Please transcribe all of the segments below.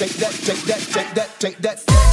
Take that, take that, take that, take that.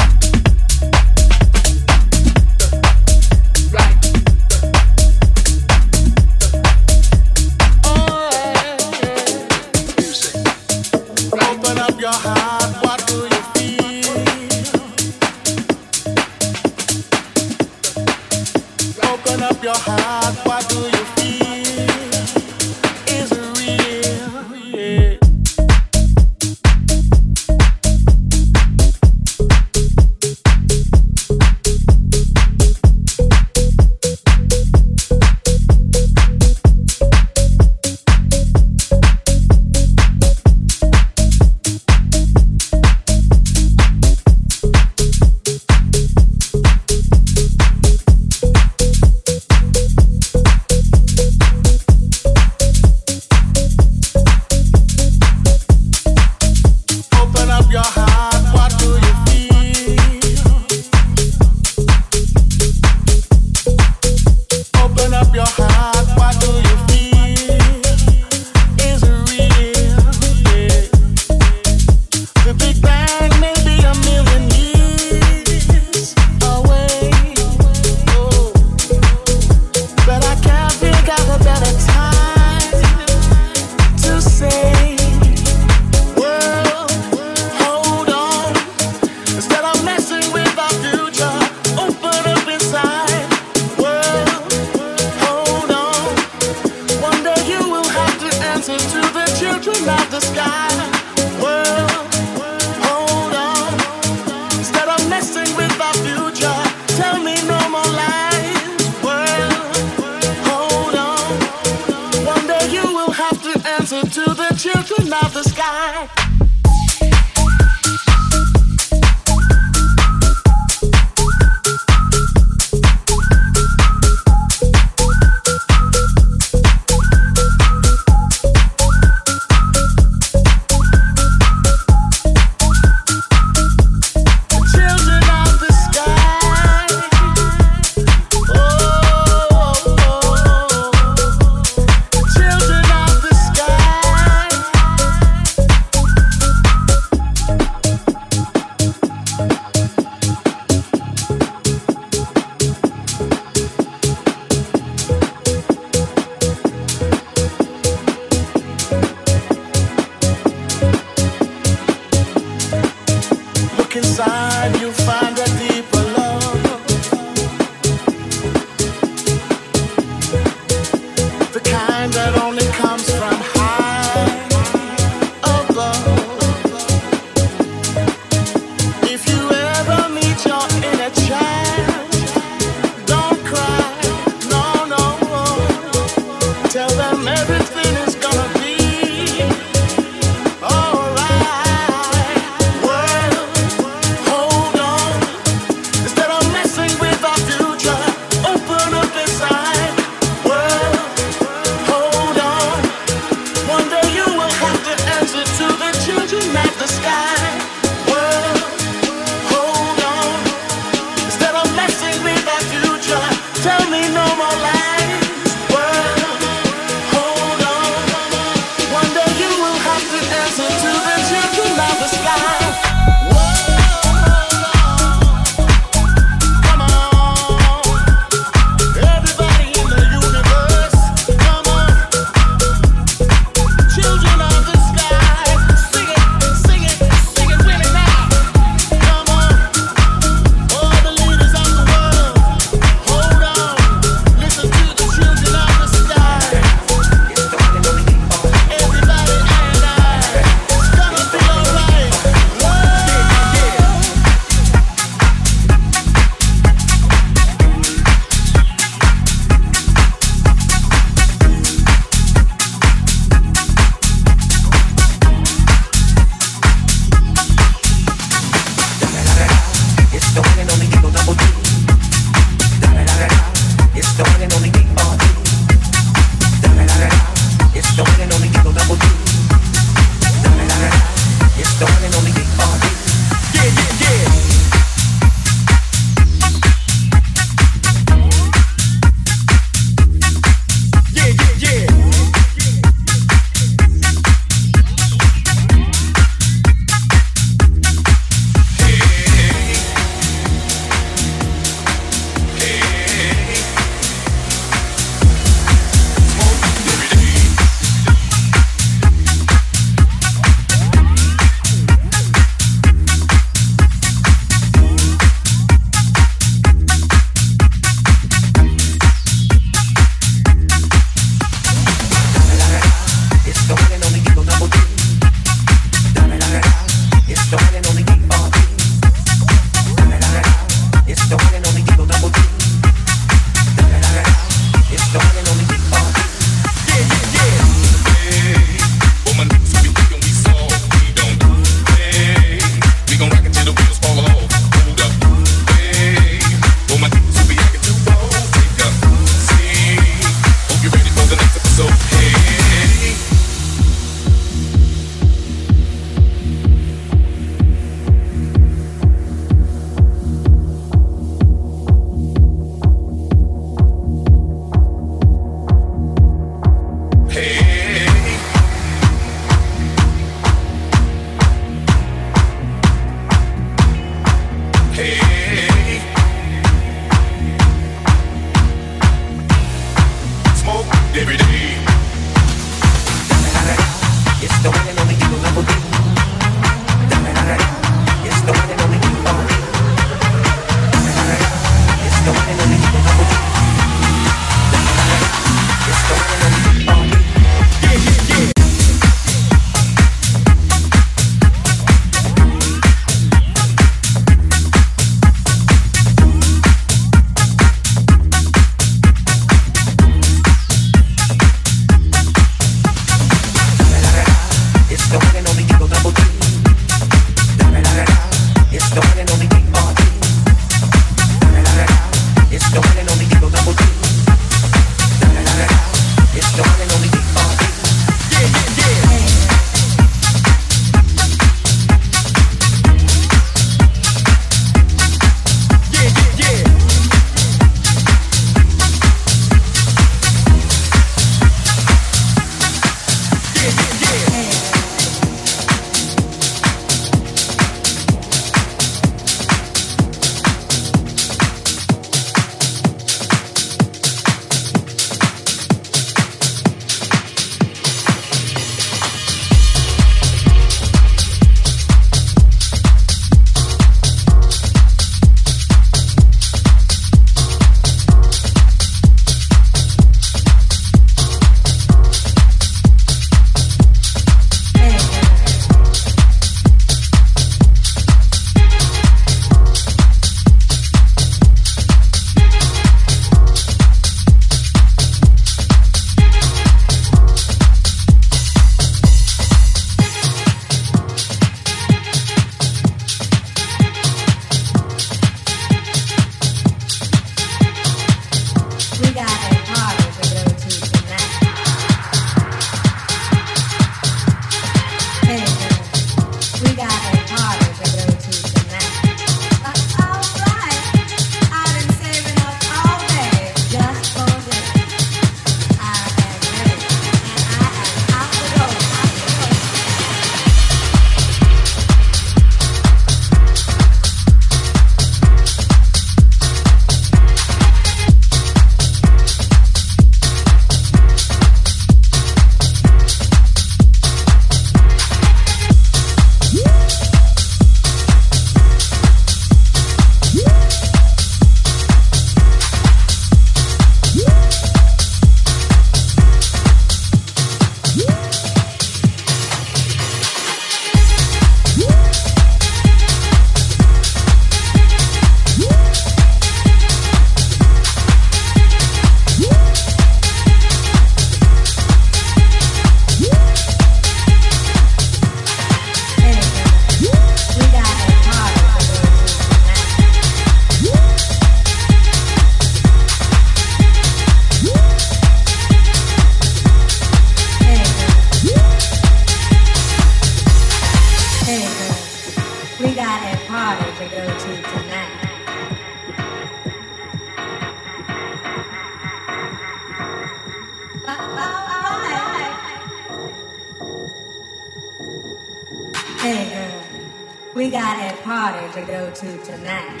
We got a party to go to tonight.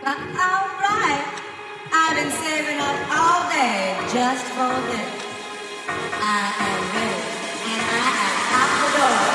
But all right, I've been saving up all day just for this. I am ready, and I am out the door.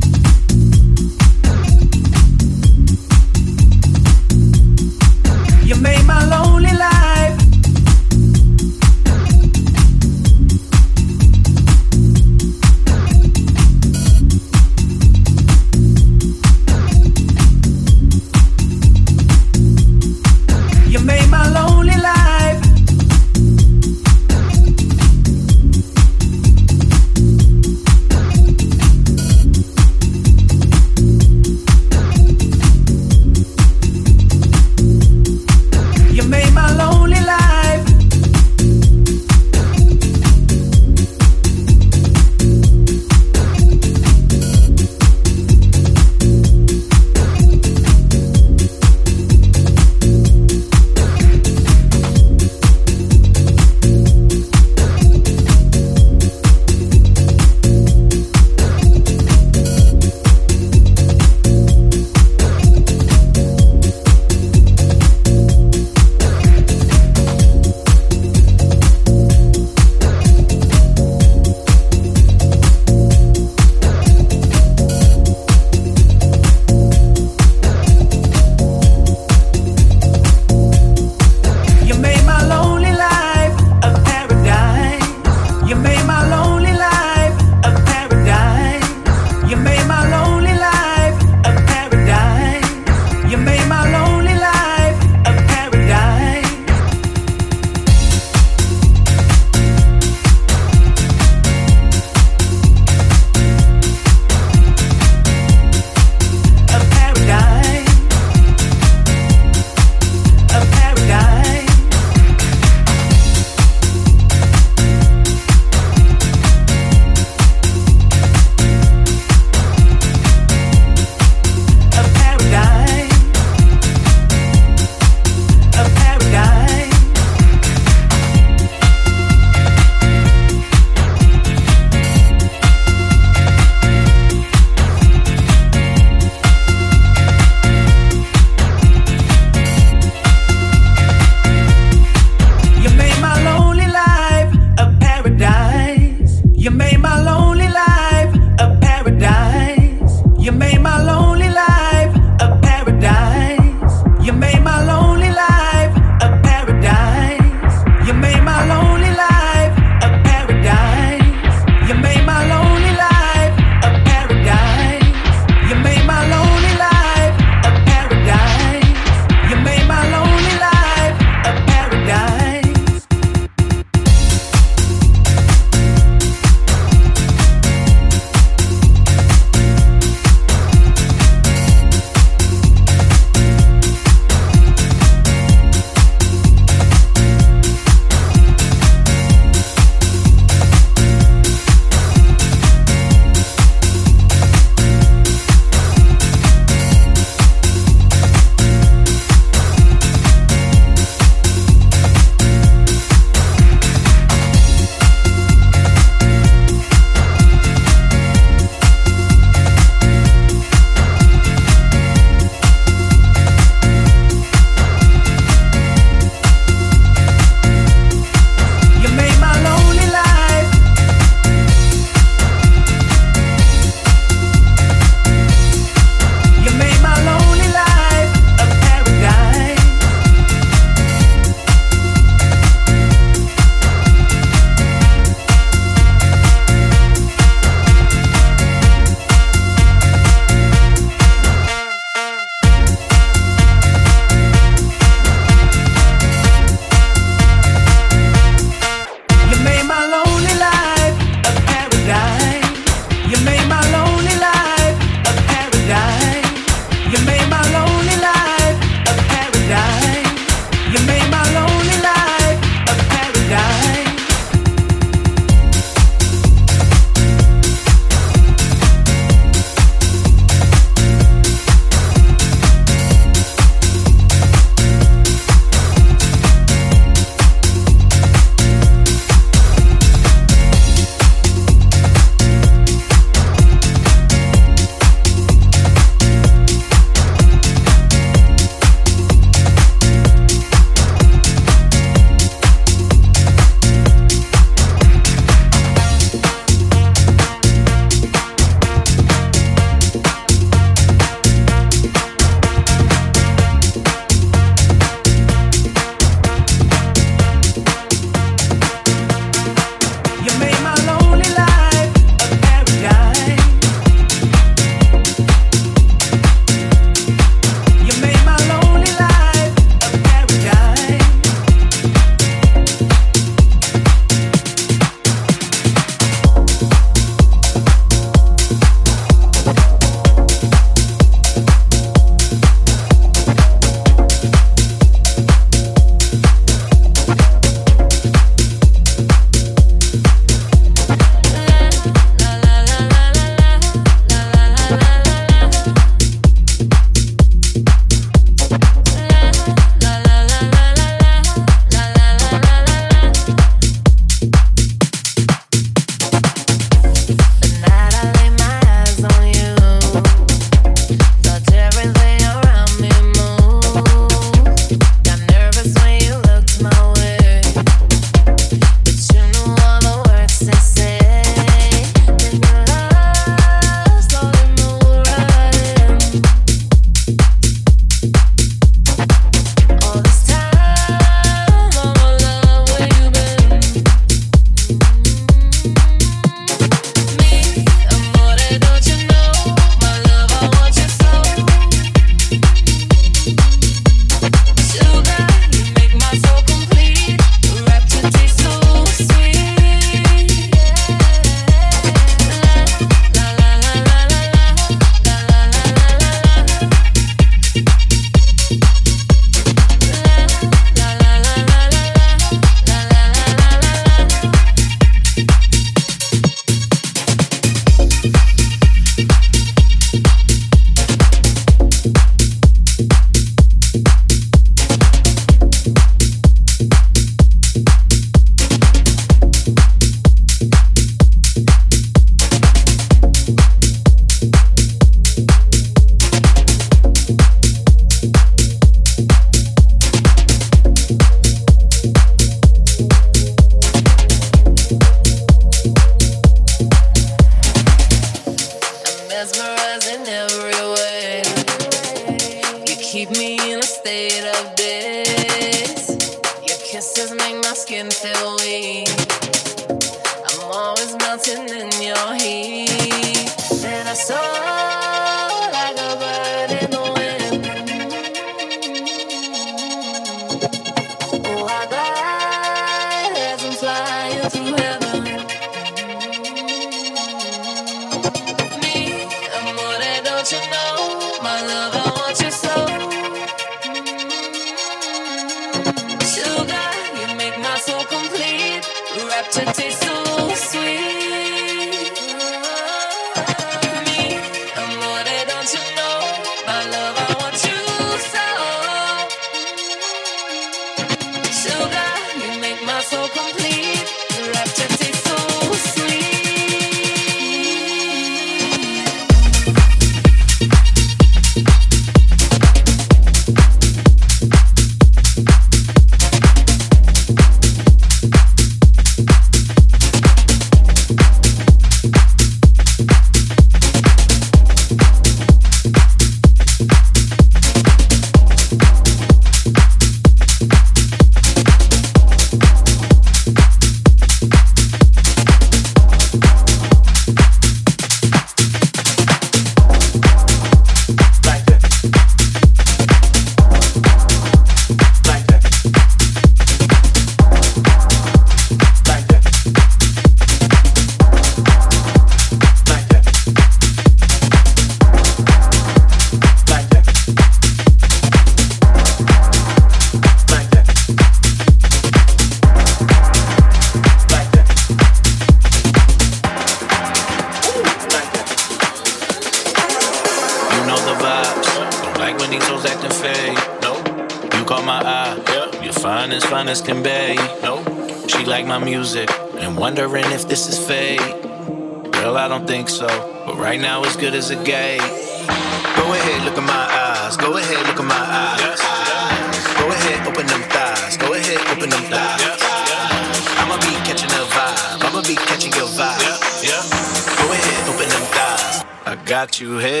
you had.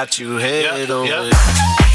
got you headed yep, over. Yep.